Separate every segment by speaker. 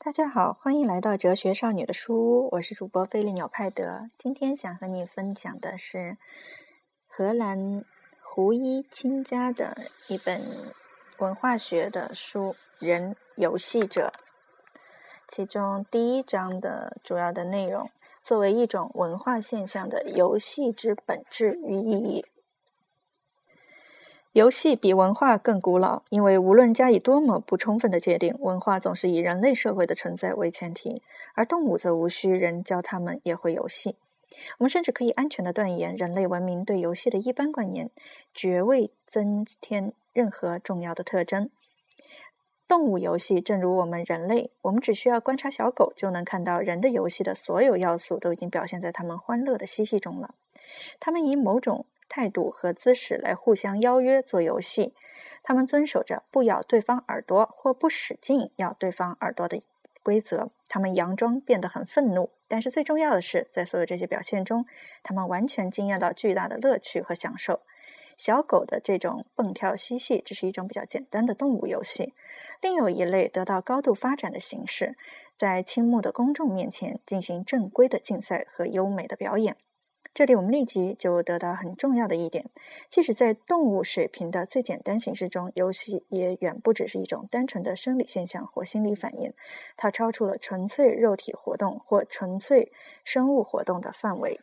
Speaker 1: 大家好，欢迎来到哲学少女的书屋，我是主播菲利纽派德。今天想和你分享的是荷兰胡伊钦家的一本文化学的书《人游戏者》，其中第一章的主要的内容，作为一种文化现象的游戏之本质与意义。游戏比文化更古老，因为无论加以多么不充分的界定，文化总是以人类社会的存在为前提，而动物则无需人教它们也会游戏。我们甚至可以安全的断言，人类文明对游戏的一般观念绝未增添任何重要的特征。动物游戏正如我们人类，我们只需要观察小狗，就能看到人的游戏的所有要素都已经表现在它们欢乐的嬉戏中了。它们以某种态度和姿势来互相邀约做游戏，他们遵守着不咬对方耳朵或不使劲咬对方耳朵的规则。他们佯装变得很愤怒，但是最重要的是，在所有这些表现中，他们完全惊艳到巨大的乐趣和享受。小狗的这种蹦跳嬉戏，只是一种比较简单的动物游戏。另有一类得到高度发展的形式，在倾慕的公众面前进行正规的竞赛和优美的表演。这里我们立即就得到很重要的一点：即使在动物水平的最简单形式中，游戏也远不只是一种单纯的生理现象或心理反应，它超出了纯粹肉体活动或纯粹生物活动的范围。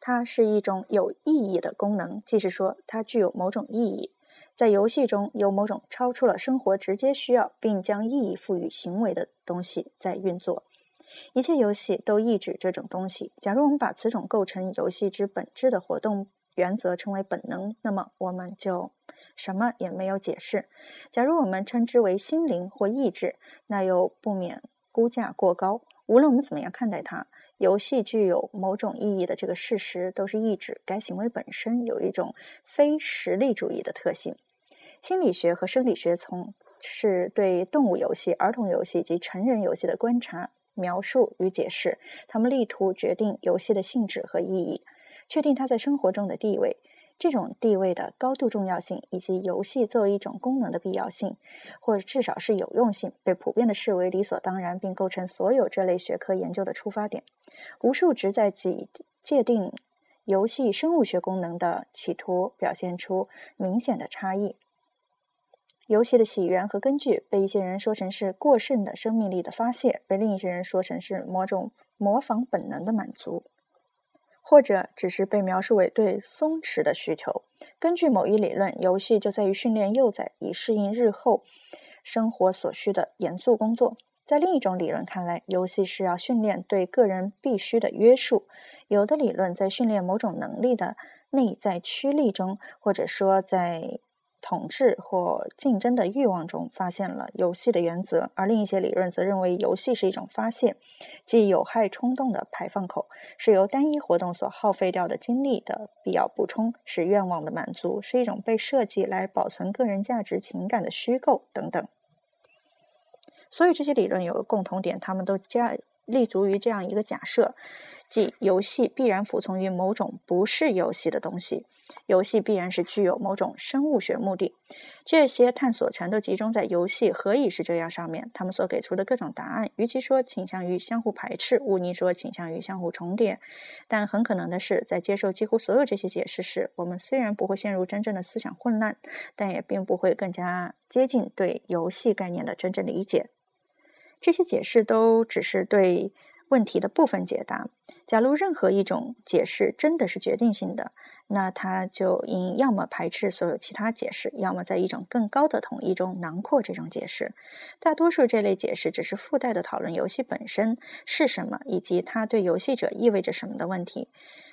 Speaker 1: 它是一种有意义的功能，即是说，它具有某种意义。在游戏中有某种超出了生活直接需要，并将意义赋予行为的东西在运作。一切游戏都抑制这种东西。假如我们把此种构成游戏之本质的活动原则称为本能，那么我们就什么也没有解释。假如我们称之为心灵或意志，那又不免估价过高。无论我们怎么样看待它，游戏具有某种意义的这个事实，都是意指该行为本身有一种非实力主义的特性。心理学和生理学从是对动物游戏、儿童游戏及成人游戏的观察。描述与解释，他们力图决定游戏的性质和意义，确定它在生活中的地位，这种地位的高度重要性，以及游戏作为一种功能的必要性，或至少是有用性，被普遍的视为理所当然，并构成所有这类学科研究的出发点。无数旨在己界定游戏生物学功能的企图，表现出明显的差异。游戏的起源和根据被一些人说成是过剩的生命力的发泄，被另一些人说成是某种模仿本能的满足，或者只是被描述为对松弛的需求。根据某一理论，游戏就在于训练幼崽以适应日后生活所需的严肃工作。在另一种理论看来，游戏是要训练对个人必须的约束。有的理论在训练某种能力的内在驱力中，或者说在。统治或竞争的欲望中发现了游戏的原则，而另一些理论则认为游戏是一种发泄，即有害冲动的排放口，是由单一活动所耗费掉的精力的必要补充，是愿望的满足，是一种被设计来保存个人价值情感的虚构等等。所以这些理论有个共同点，他们都加立足于这样一个假设。即游戏必然服从于某种不是游戏的东西，游戏必然是具有某种生物学目的。这些探索全都集中在游戏何以是这样上面。他们所给出的各种答案，与其说倾向于相互排斥，无疑说倾向于相互重叠。但很可能的是，在接受几乎所有这些解释时，我们虽然不会陷入真正的思想混乱，但也并不会更加接近对游戏概念的真正理解。这些解释都只是对。问题的部分解答。假如任何一种解释真的是决定性的，那它就应要么排斥所有其他解释，要么在一种更高的统一中囊括这种解释。大多数这类解释只是附带的讨论游戏本身是什么，以及它对游戏者意味着什么的问题。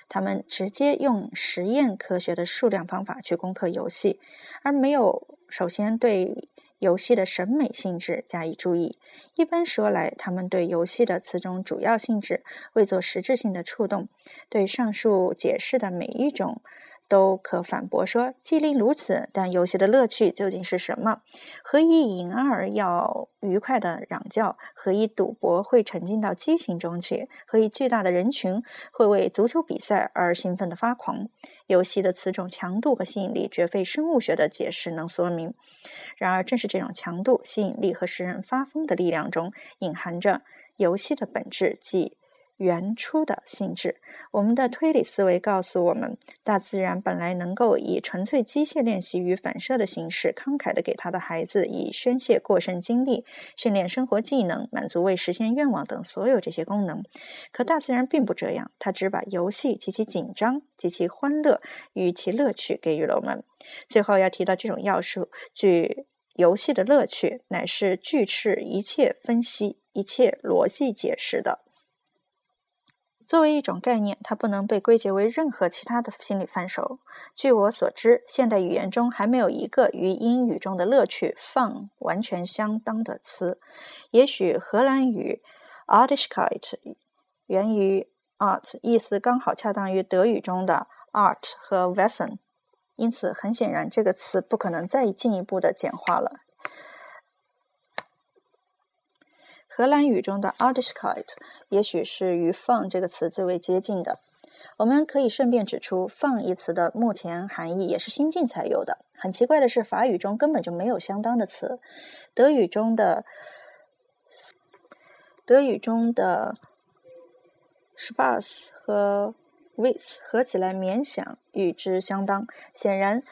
Speaker 1: 他们直接用实验科学的数量方法去攻克游戏，而没有首先对。游戏的审美性质加以注意。一般说来，他们对游戏的此种主要性质未做实质性的触动。对上述解释的每一种都可反驳说，既令如此，但游戏的乐趣究竟是什么？何以引二要愉快的嚷叫？何以赌博会沉浸到激情中去？何以巨大的人群会为足球比赛而兴奋的发狂？游戏的此种强度和吸引力，绝非生物学的解释能说明。然而，正是这种强度、吸引力和使人发疯的力量中，隐含着游戏的本质，即。原初的性质，我们的推理思维告诉我们，大自然本来能够以纯粹机械练习与反射的形式，慷慨地给他的孩子以宣泄过剩精力、训练生活技能、满足未实现愿望等所有这些功能。可大自然并不这样，它只把游戏及其紧张及其欢乐与其乐趣给予了我们。最后要提到这种要素：据游戏的乐趣乃是拒斥一切分析、一切逻辑解释的。作为一种概念，它不能被归结为任何其他的心理范畴。据我所知，现代语言中还没有一个与英语中的乐趣 “fun” 完全相当的词。也许荷兰语 “artigkeit” 源于 “art”，意思刚好恰当于德语中的 “art” 和 “wesen”，因此很显然，这个词不可能再进一步的简化了。荷兰语中的 a r t i s k i t 也许是与 “fun” 这个词最为接近的。我们可以顺便指出，“fun” 一词的目前含义也是新近才有的。很奇怪的是，法语中根本就没有相当的词。德语中的德语中的 “spaß” 和 “witz” 合起来勉强与之相当。显然。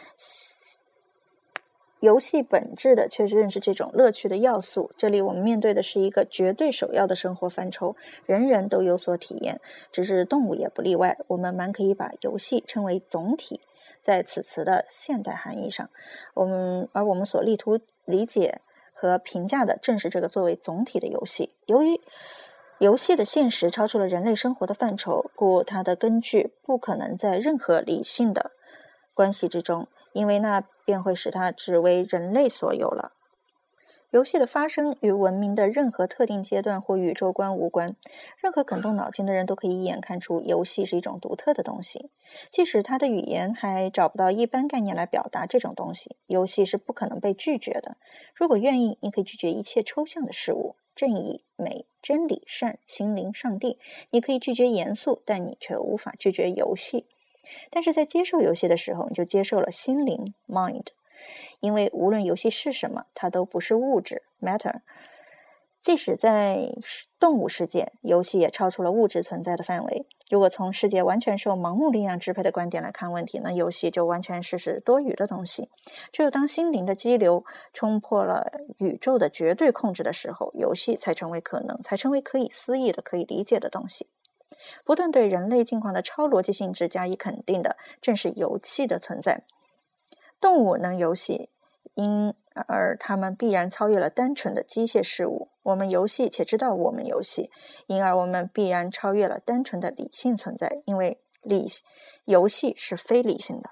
Speaker 1: 游戏本质的却是认识这种乐趣的要素。这里我们面对的是一个绝对首要的生活范畴，人人都有所体验，只是动物也不例外。我们蛮可以把游戏称为总体，在此词的现代含义上，我们而我们所力图理解和评价的正是这个作为总体的游戏。由于游戏的现实超出了人类生活的范畴，故它的根据不可能在任何理性的关系之中。因为那便会使它只为人类所有了。游戏的发生与文明的任何特定阶段或宇宙观无关。任何肯动脑筋的人都可以一眼看出，游戏是一种独特的东西，即使他的语言还找不到一般概念来表达这种东西。游戏是不可能被拒绝的。如果愿意，你可以拒绝一切抽象的事物，正义、美、真理、善、心灵、上帝。你可以拒绝严肃，但你却无法拒绝游戏。但是在接受游戏的时候，你就接受了心灵 （mind），因为无论游戏是什么，它都不是物质 （matter）。即使在动物世界，游戏也超出了物质存在的范围。如果从世界完全受盲目力量支配的观点来看问题，那游戏就完全是是多余的东西。只有当心灵的激流冲破了宇宙的绝对控制的时候，游戏才成为可能，才成为可以思议的、可以理解的东西。不断对人类境况的超逻辑性质加以肯定的，正是游戏的存在。动物能游戏，因而它们必然超越了单纯的机械事物。我们游戏，且知道我们游戏，因而我们必然超越了单纯的理性存在，因为理游戏是非理性的。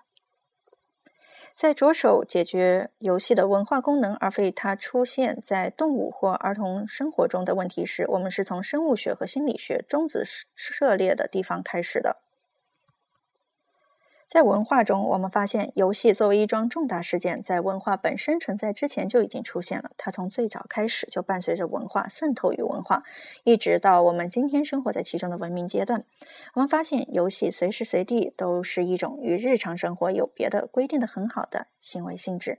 Speaker 1: 在着手解决游戏的文化功能，而非它出现在动物或儿童生活中的问题时，我们是从生物学和心理学中子涉猎的地方开始的。在文化中，我们发现游戏作为一桩重大事件，在文化本身存在之前就已经出现了。它从最早开始就伴随着文化渗透于文化，一直到我们今天生活在其中的文明阶段。我们发现，游戏随时随地都是一种与日常生活有别的、规定的很好的行为性质。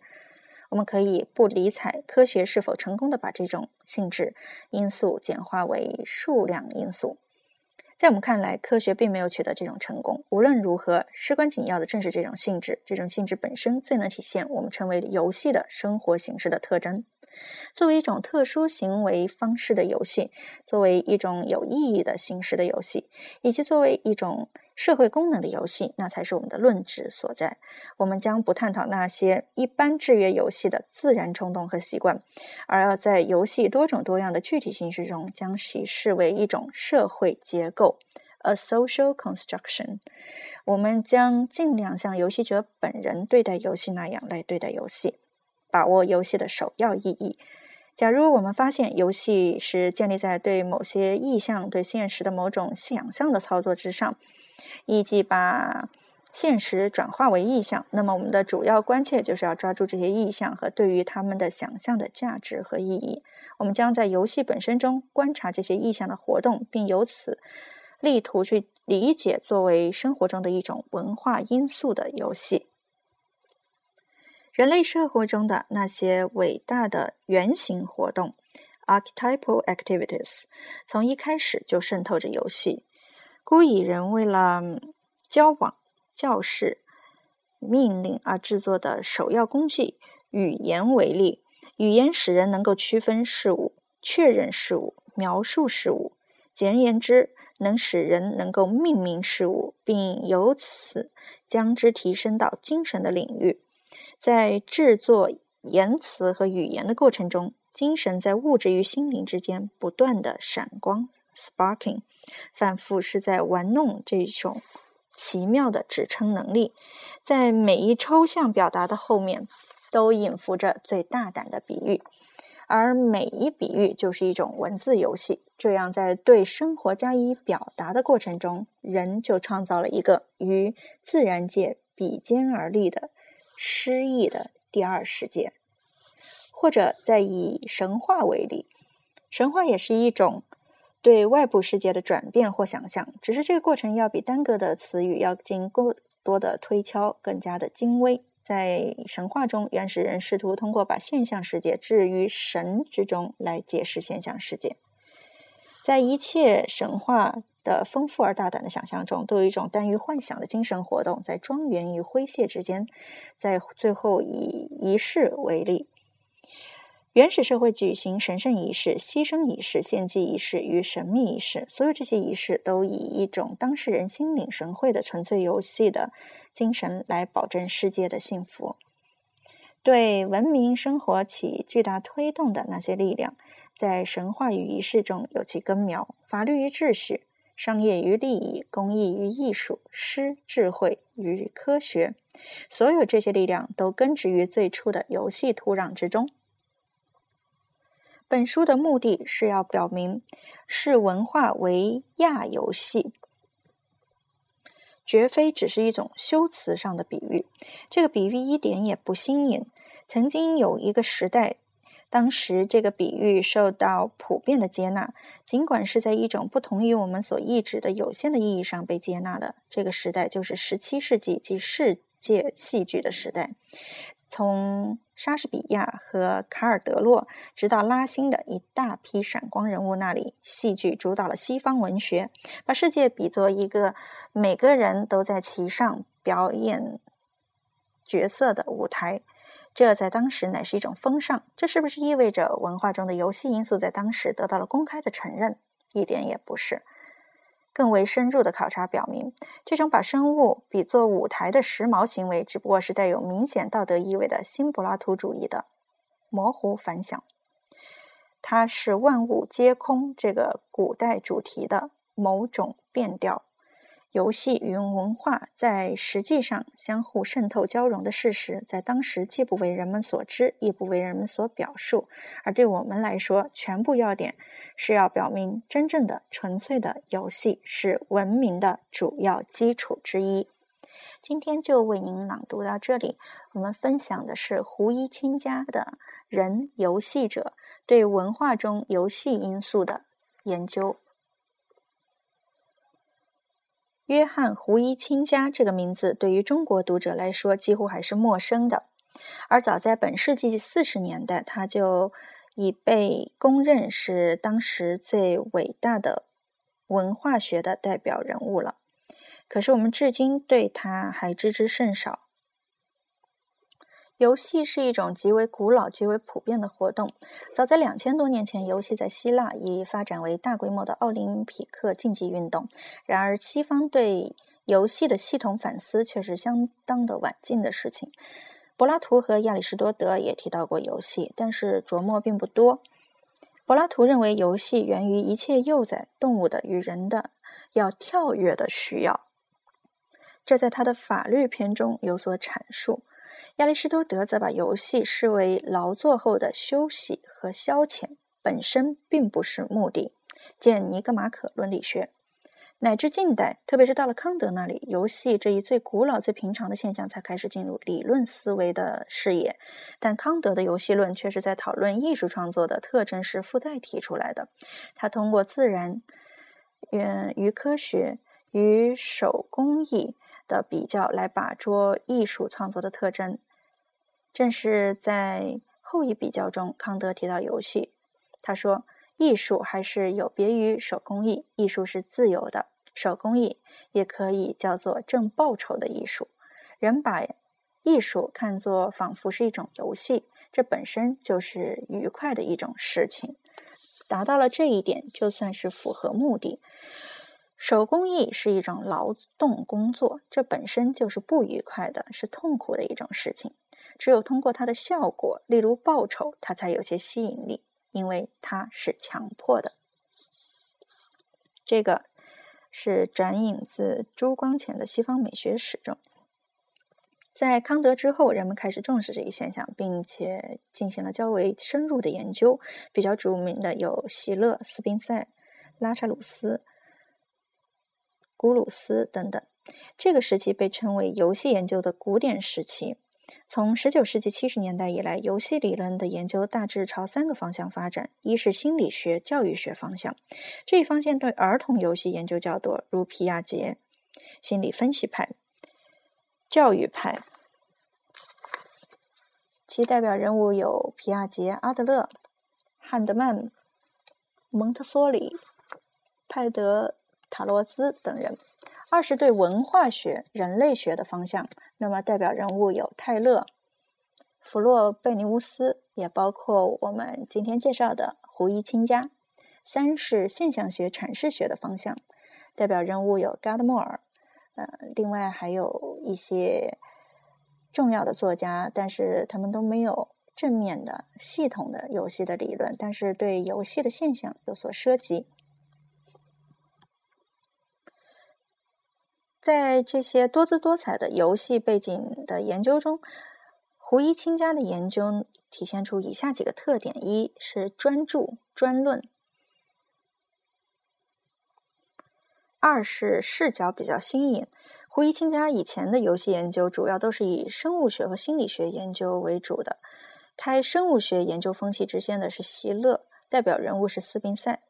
Speaker 1: 我们可以不理睬科学是否成功的把这种性质因素简化为数量因素。在我们看来，科学并没有取得这种成功。无论如何，事关紧要的正是这种性质。这种性质本身最能体现我们称为游戏的生活形式的特征。作为一种特殊行为方式的游戏，作为一种有意义的形式的游戏，以及作为一种社会功能的游戏，那才是我们的论旨所在。我们将不探讨那些一般制约游戏的自然冲动和习惯，而要在游戏多种多样的具体形式中，将其视为一种社会结构 （a social construction）。我们将尽量像游戏者本人对待游戏那样来对待游戏。把握游戏的首要意义。假如我们发现游戏是建立在对某些意向、对现实的某种想象的操作之上，以及把现实转化为意象，那么我们的主要关切就是要抓住这些意象和对于他们的想象的价值和意义。我们将在游戏本身中观察这些意象的活动，并由此力图去理解作为生活中的一种文化因素的游戏。人类社会中的那些伟大的原型活动 （archetypal activities） 从一开始就渗透着游戏，故以人为了交往。教士命令而制作的首要工具语言为例，语言使人能够区分事物、确认事物、描述事物。简而言之，能使人能够命名事物，并由此将之提升到精神的领域。在制作言辞和语言的过程中，精神在物质与心灵之间不断的闪光 （sparking），反复是在玩弄这种。奇妙的指称能力，在每一抽象表达的后面，都隐伏着最大胆的比喻，而每一比喻就是一种文字游戏。这样，在对生活加以表达的过程中，人就创造了一个与自然界比肩而立的诗意的第二世界。或者，再以神话为例，神话也是一种。对外部世界的转变或想象，只是这个过程要比单个的词语要经过多的推敲，更加的精微。在神话中，原始人试图通过把现象世界置于神之中来解释现象世界。在一切神话的丰富而大胆的想象中，都有一种耽于幻想的精神活动，在庄园与诙谐之间。在最后以仪式为例。原始社会举行神圣仪式、牺牲仪式、献祭仪式与神秘仪式，所有这些仪式都以一种当事人心领神会的纯粹游戏的精神来保证世界的幸福。对文明生活起巨大推动的那些力量，在神话与仪式中有其根苗。法律与秩序、商业与利益、公益与艺术、诗、智慧与科学，所有这些力量都根植于最初的游戏土壤之中。本书的目的是要表明，视文化为亚游戏，绝非只是一种修辞上的比喻。这个比喻一点也不新颖。曾经有一个时代，当时这个比喻受到普遍的接纳，尽管是在一种不同于我们所意指的有限的意义上被接纳的。这个时代就是十七世纪及世界戏剧的时代。从莎士比亚和卡尔德洛，直到拉辛的一大批闪光人物那里，戏剧主导了西方文学，把世界比作一个每个人都在其上表演角色的舞台。这在当时乃是一种风尚。这是不是意味着文化中的游戏因素在当时得到了公开的承认？一点也不是。更为深入的考察表明，这种把生物比作舞台的时髦行为，只不过是带有明显道德意味的新柏拉图主义的模糊反响。它是万物皆空这个古代主题的某种变调。游戏与文化在实际上相互渗透交融的事实，在当时既不为人们所知，亦不为人们所表述。而对我们来说，全部要点是要表明，真正的、纯粹的游戏是文明的主要基础之一。今天就为您朗读到这里。我们分享的是胡一清家的《人游戏者》对文化中游戏因素的研究。约翰·胡一清家这个名字对于中国读者来说几乎还是陌生的，而早在本世纪四十年代，他就已被公认是当时最伟大的文化学的代表人物了。可是我们至今对他还知之甚少。游戏是一种极为古老、极为普遍的活动。早在两千多年前，游戏在希腊已发展为大规模的奥林匹克竞技运动。然而，西方对游戏的系统反思却是相当的晚近的事情。柏拉图和亚里士多德也提到过游戏，但是琢磨并不多。柏拉图认为，游戏源于一切幼崽动物的与人的要跳跃的需要，这在他的法律篇中有所阐述。亚里士多德则把游戏视为劳作后的休息和消遣，本身并不是目的。见《尼格马可伦理学》。乃至近代，特别是到了康德那里，游戏这一最古老、最平常的现象才开始进入理论思维的视野。但康德的游戏论却是在讨论艺术创作的特征时附带提出来的。他通过自然、与与科学、与手工艺的比较来把捉艺术创作的特征。正是在后一比较中，康德提到游戏，他说。艺术还是有别于手工艺，艺术是自由的，手工艺也可以叫做挣报酬的艺术。人把艺术看作仿佛是一种游戏，这本身就是愉快的一种事情。达到了这一点，就算是符合目的。手工艺是一种劳动工作，这本身就是不愉快的，是痛苦的一种事情。只有通过它的效果，例如报酬，它才有些吸引力。因为它是强迫的，这个是转引自朱光潜的《西方美学史》中。在康德之后，人们开始重视这一现象，并且进行了较为深入的研究。比较著名的有席勒、斯宾塞、拉查鲁斯、古鲁斯等等。这个时期被称为游戏研究的古典时期。从19世纪70年代以来，游戏理论的研究大致朝三个方向发展：一是心理学、教育学方向，这一方向对儿童游戏研究较多，如皮亚杰；心理分析派、教育派，其代表人物有皮亚杰、阿德勒、汉德曼、蒙特梭利、派德塔罗兹等人。二是对文化学、人类学的方向，那么代表人物有泰勒、弗洛贝尼乌斯，也包括我们今天介绍的胡一清家。三是现象学、阐释学的方向，代表人物有加德莫尔，呃，另外还有一些重要的作家，但是他们都没有正面的、系统的游戏的理论，但是对游戏的现象有所涉及。在这些多姿多彩的游戏背景的研究中，胡一清家的研究体现出以下几个特点：一是专注专论；二是视角比较新颖。胡一清家以前的游戏研究主要都是以生物学和心理学研究为主的，开生物学研究风气之先的是席勒，代表人物是斯宾塞。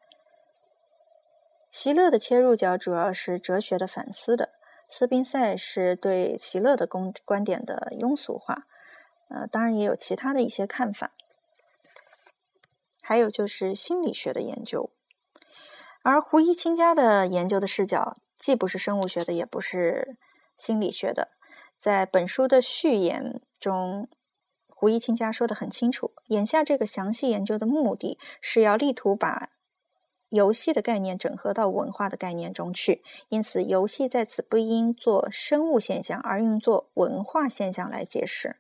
Speaker 1: 席勒的切入角主要是哲学的反思的。斯宾塞是对席勒的观观点的庸俗化，呃，当然也有其他的一些看法。还有就是心理学的研究，而胡一清家的研究的视角既不是生物学的，也不是心理学的。在本书的序言中，胡一清家说的很清楚，眼下这个详细研究的目的是要力图把。游戏的概念整合到文化的概念中去，因此游戏在此不应做生物现象，而应做文化现象来解释。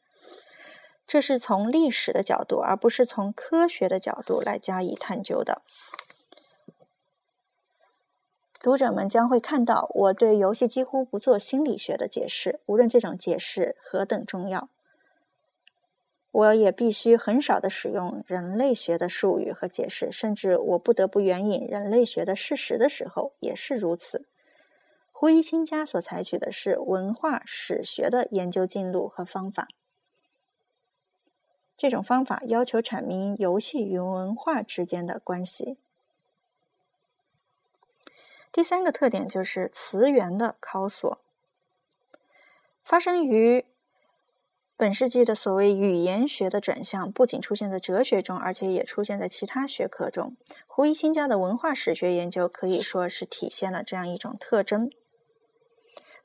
Speaker 1: 这是从历史的角度，而不是从科学的角度来加以探究的。读者们将会看到，我对游戏几乎不做心理学的解释，无论这种解释何等重要。我也必须很少的使用人类学的术语和解释，甚至我不得不援引人类学的事实的时候也是如此。胡一清家所采取的是文化史学的研究进路和方法，这种方法要求阐明游戏与文化之间的关系。第三个特点就是词源的考索，发生于。本世纪的所谓语言学的转向，不仅出现在哲学中，而且也出现在其他学科中。胡一新家的文化史学研究可以说是体现了这样一种特征。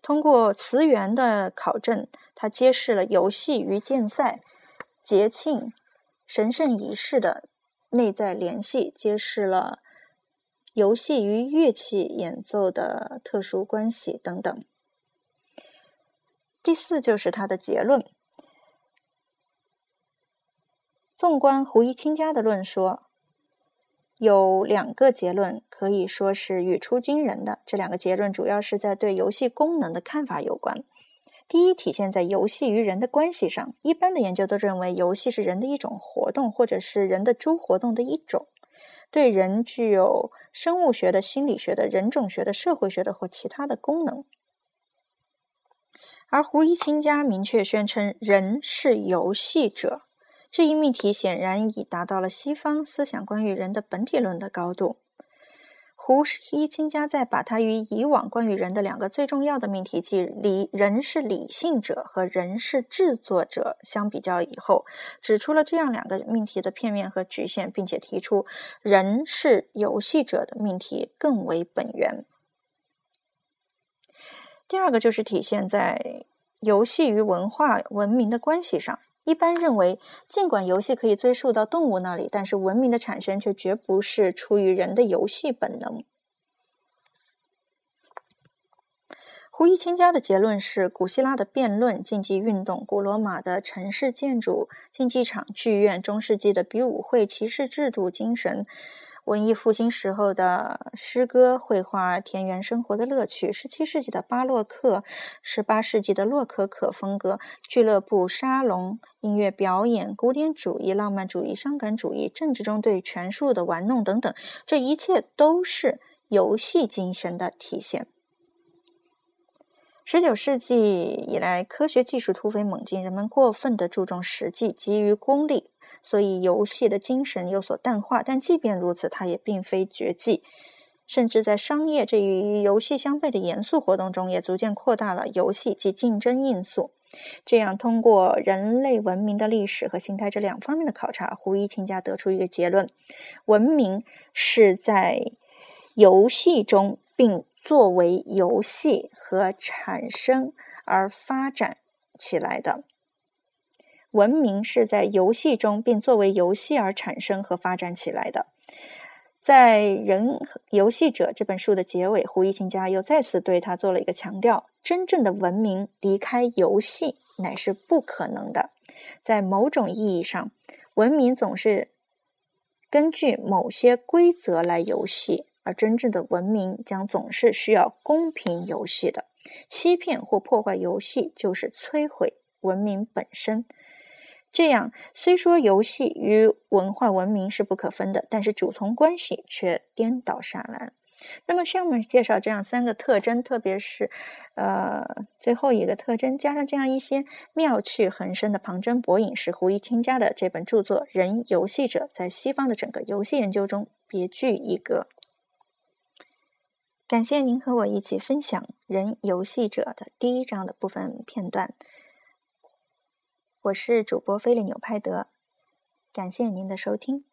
Speaker 1: 通过词源的考证，他揭示了游戏与竞赛、节庆、神圣仪式的内在联系，揭示了游戏与乐器演奏的特殊关系等等。第四就是他的结论。纵观胡一清家的论说，有两个结论可以说是语出惊人的。这两个结论主要是在对游戏功能的看法有关。第一，体现在游戏与人的关系上。一般的研究都认为，游戏是人的一种活动，或者是人的诸活动的一种。对人具有生物学的、心理学的、人种学的、社会学的或其他的功能。而胡一清家明确宣称人是游戏者，这一命题显然已达到了西方思想关于人的本体论的高度。胡一清家在把它与以往关于人的两个最重要的命题，即理人是理性者和人是制作者相比较以后，指出了这样两个命题的片面和局限，并且提出人是游戏者的命题更为本源。第二个就是体现在游戏与文化文明的关系上。一般认为，尽管游戏可以追溯到动物那里，但是文明的产生却绝不是出于人的游戏本能。胡一清家的结论是：古希腊的辩论、竞技运动、古罗马的城市建筑、竞技场、剧院、中世纪的比武会、骑士制度精神。文艺复兴时候的诗歌、绘画、田园生活的乐趣，十七世纪的巴洛克、十八世纪的洛可可风格、俱乐部、沙龙、音乐表演、古典主义、浪漫主义、伤感主义、政治中对权术的玩弄等等，这一切都是游戏精神的体现。十九世纪以来，科学技术突飞猛进，人们过分的注重实际，急于功利。所以，游戏的精神有所淡化，但即便如此，它也并非绝迹。甚至在商业这与游戏相悖的严肃活动中，也逐渐扩大了游戏及竞争因素。这样，通过人类文明的历史和形态这两方面的考察，胡一清家得出一个结论：文明是在游戏中，并作为游戏和产生而发展起来的。文明是在游戏中，并作为游戏而产生和发展起来的。在《人游戏者》这本书的结尾，胡一清家又再次对他做了一个强调：真正的文明离开游戏乃是不可能的。在某种意义上，文明总是根据某些规则来游戏，而真正的文明将总是需要公平游戏的。欺骗或破坏游戏，就是摧毁文明本身。这样，虽说游戏与文化文明是不可分的，但是主从关系却颠倒下来。那么，下面介绍这样三个特征，特别是，呃，最后一个特征，加上这样一些妙趣横生的旁征博引，使胡一清家的这本著作《人游戏者》在西方的整个游戏研究中别具一格。感谢您和我一起分享《人游戏者》的第一章的部分片段。我是主播菲利纽派德，感谢您的收听。